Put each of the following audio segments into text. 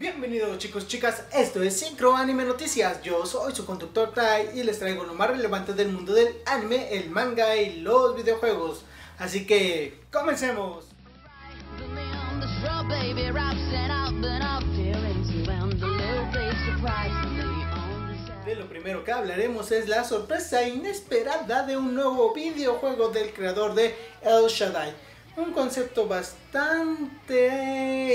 Bienvenidos chicos, chicas, esto es Sincro Anime Noticias, yo soy su conductor Tai y les traigo lo más relevante del mundo del anime, el manga y los videojuegos. Así que, comencemos. De lo primero que hablaremos es la sorpresa inesperada de un nuevo videojuego del creador de El Shaddai un concepto bastante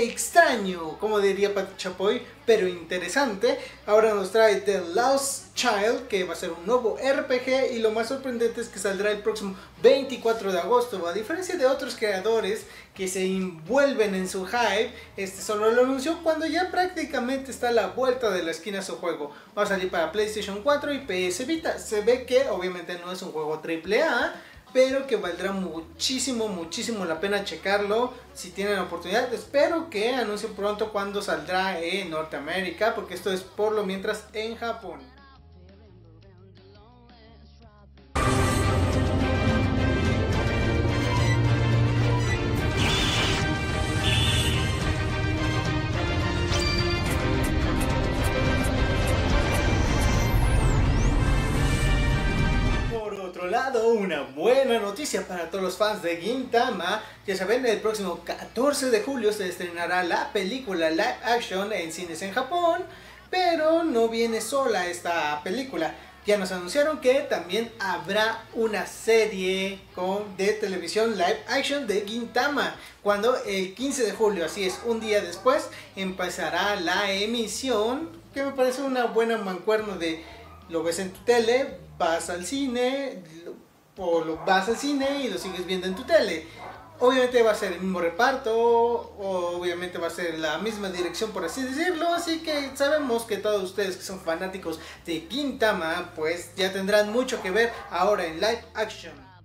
extraño, como diría Pat Chapoy, pero interesante. Ahora nos trae The Lost Child, que va a ser un nuevo RPG y lo más sorprendente es que saldrá el próximo 24 de agosto. A diferencia de otros creadores que se envuelven en su hype, este solo lo anunció cuando ya prácticamente está a la vuelta de la esquina su juego. Va a salir para PlayStation 4 y PS Vita. Se ve que obviamente no es un juego AAA, pero que valdrá muchísimo, muchísimo la pena checarlo si tienen la oportunidad. Espero que anuncien pronto cuando saldrá en Norteamérica, porque esto es por lo mientras en Japón. Lado, una buena noticia para todos los fans de Gintama. Ya saben, el próximo 14 de julio se estrenará la película live action en cines en Japón, pero no viene sola esta película. Ya nos anunciaron que también habrá una serie con, de televisión live action de Gintama. Cuando el 15 de julio, así es, un día después, empezará la emisión. Que me parece una buena mancuerna de lo ves en tu tele, vas al cine, o lo vas al cine y lo sigues viendo en tu tele. Obviamente va a ser el mismo reparto, obviamente va a ser la misma dirección por así decirlo, así que sabemos que todos ustedes que son fanáticos de Quintama, pues ya tendrán mucho que ver ahora en live action.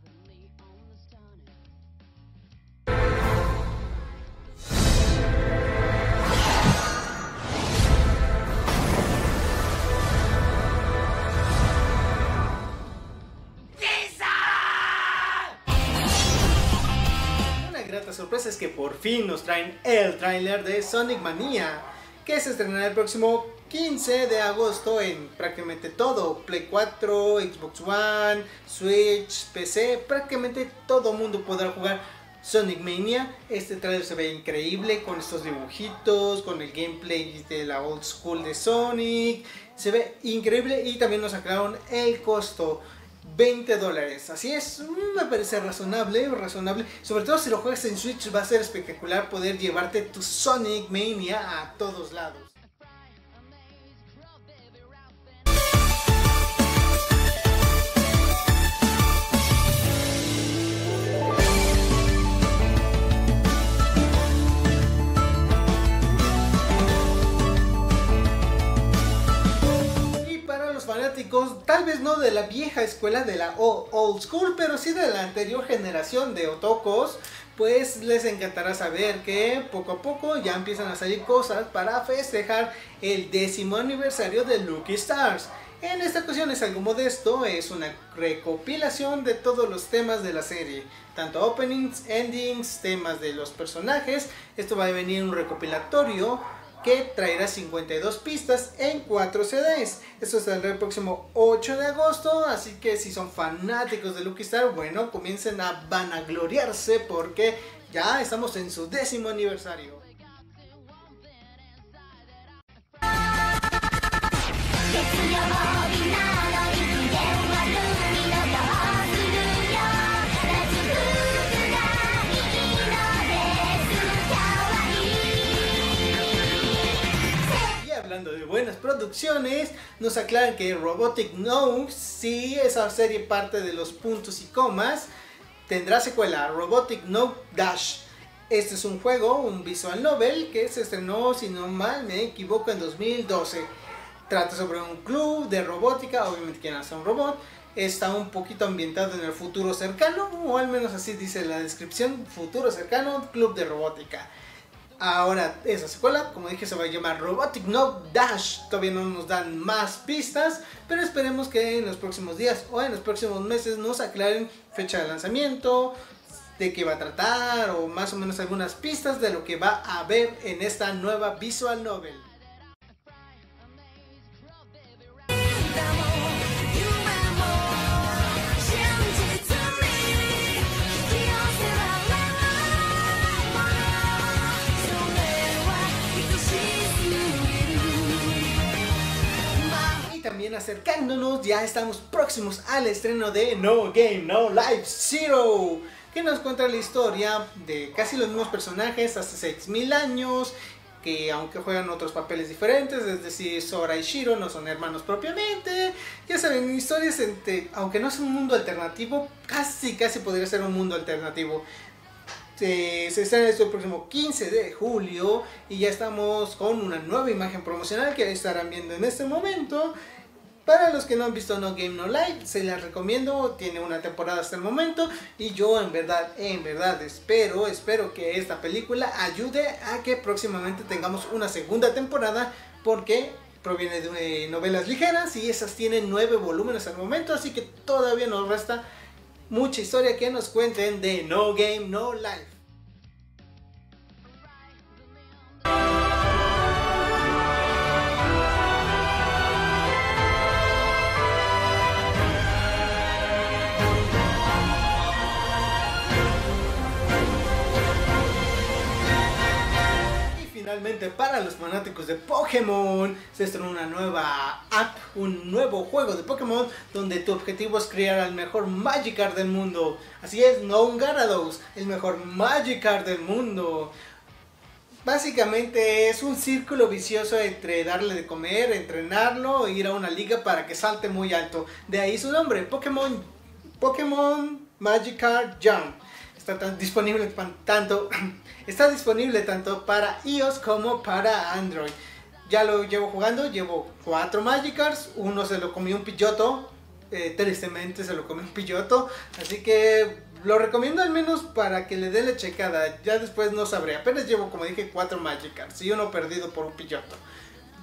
Sorpresa es que por fin nos traen el tráiler de Sonic Mania, que se estrenará el próximo 15 de agosto en prácticamente todo, Play 4, Xbox One, Switch, PC, prácticamente todo mundo podrá jugar Sonic Mania. Este trailer se ve increíble con estos dibujitos, con el gameplay de la old school de Sonic. Se ve increíble y también nos sacaron el costo. 20 dólares. Así es, mm, me parece razonable, razonable. Sobre todo si lo juegas en Switch va a ser espectacular poder llevarte tu Sonic Mania a todos lados. Tal vez no de la vieja escuela de la old school, pero sí de la anterior generación de otokos, pues les encantará saber que poco a poco ya empiezan a salir cosas para festejar el décimo aniversario de Lucky Stars. En esta ocasión es algo modesto, es una recopilación de todos los temas de la serie, tanto openings, endings, temas de los personajes. Esto va a venir un recopilatorio que traerá 52 pistas en 4 CDs. Esto saldrá el próximo 8 de agosto, así que si son fanáticos de Lucky Star, bueno, comiencen a vanagloriarse porque ya estamos en su décimo aniversario. De buenas producciones, nos aclaran que Robotic No, si esa serie parte de los puntos y comas, tendrá secuela, Robotic No Dash. Este es un juego, un visual novel que se estrenó, si no mal me equivoco, en 2012. Trata sobre un club de robótica, obviamente quien hace un robot. Está un poquito ambientado en el futuro cercano, o al menos así dice la descripción, futuro cercano, club de robótica. Ahora, esa secuela, como dije, se va a llamar Robotic No Dash. Todavía no nos dan más pistas, pero esperemos que en los próximos días o en los próximos meses nos aclaren fecha de lanzamiento, de qué va a tratar o más o menos algunas pistas de lo que va a haber en esta nueva visual novel. Acercándonos, ya estamos próximos al estreno de No Game, No Life Zero, que nos cuenta la historia de casi los mismos personajes hasta 6000 años, que aunque juegan otros papeles diferentes, es decir, Sora y Shiro no son hermanos propiamente, ya saben, historias entre, aunque no es un mundo alternativo, casi, casi podría ser un mundo alternativo. Se, se estrena esto el próximo 15 de julio y ya estamos con una nueva imagen promocional que estarán viendo en este momento. Para los que no han visto No Game No Life, se las recomiendo, tiene una temporada hasta el momento y yo en verdad, en verdad espero, espero que esta película ayude a que próximamente tengamos una segunda temporada porque proviene de novelas ligeras y esas tienen nueve volúmenes al momento, así que todavía nos resta mucha historia que nos cuenten de No Game No Life. Para los fanáticos de Pokémon se estrenó una nueva app, un nuevo juego de Pokémon donde tu objetivo es crear al mejor Magikarp del mundo. Así es, no un el mejor Magikarp del mundo. Básicamente es un círculo vicioso entre darle de comer, entrenarlo e ir a una liga para que salte muy alto. De ahí su nombre, Pokémon Pokémon Magikarp Jump. Está tan disponible tanto Está disponible tanto para iOS como para Android. Ya lo llevo jugando, llevo cuatro Magikarps, uno se lo comió un pilloto, eh, tristemente se lo comió un pilloto, así que lo recomiendo al menos para que le dé la checada, ya después no sabré, apenas llevo como dije cuatro Magikarps y uno perdido por un pilloto.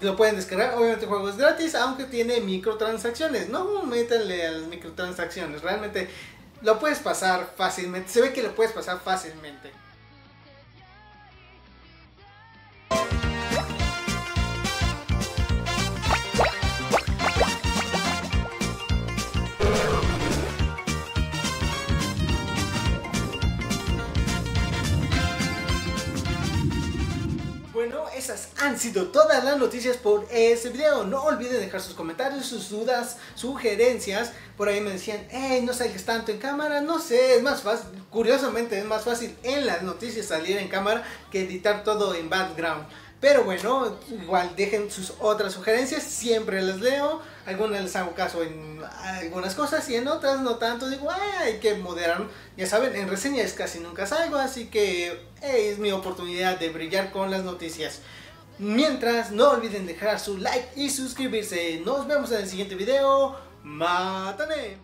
Lo pueden descargar, obviamente el juego es gratis, aunque tiene microtransacciones. No métanle a las microtransacciones, realmente lo puedes pasar fácilmente. Se ve que lo puedes pasar fácilmente. Esas han sido todas las noticias por este video. No olviden dejar sus comentarios, sus dudas, sugerencias. Por ahí me decían, hey, no salgas tanto en cámara. No sé, es más fácil, curiosamente es más fácil en las noticias salir en cámara que editar todo en background. Pero bueno, igual dejen sus otras sugerencias, siempre las leo. Algunas les hago caso en algunas cosas y en otras no tanto. Digo, hay que moderar. Ya saben, en reseñas casi nunca salgo, así que es mi oportunidad de brillar con las noticias. Mientras, no olviden dejar su like y suscribirse. Nos vemos en el siguiente video. ¡Mátane!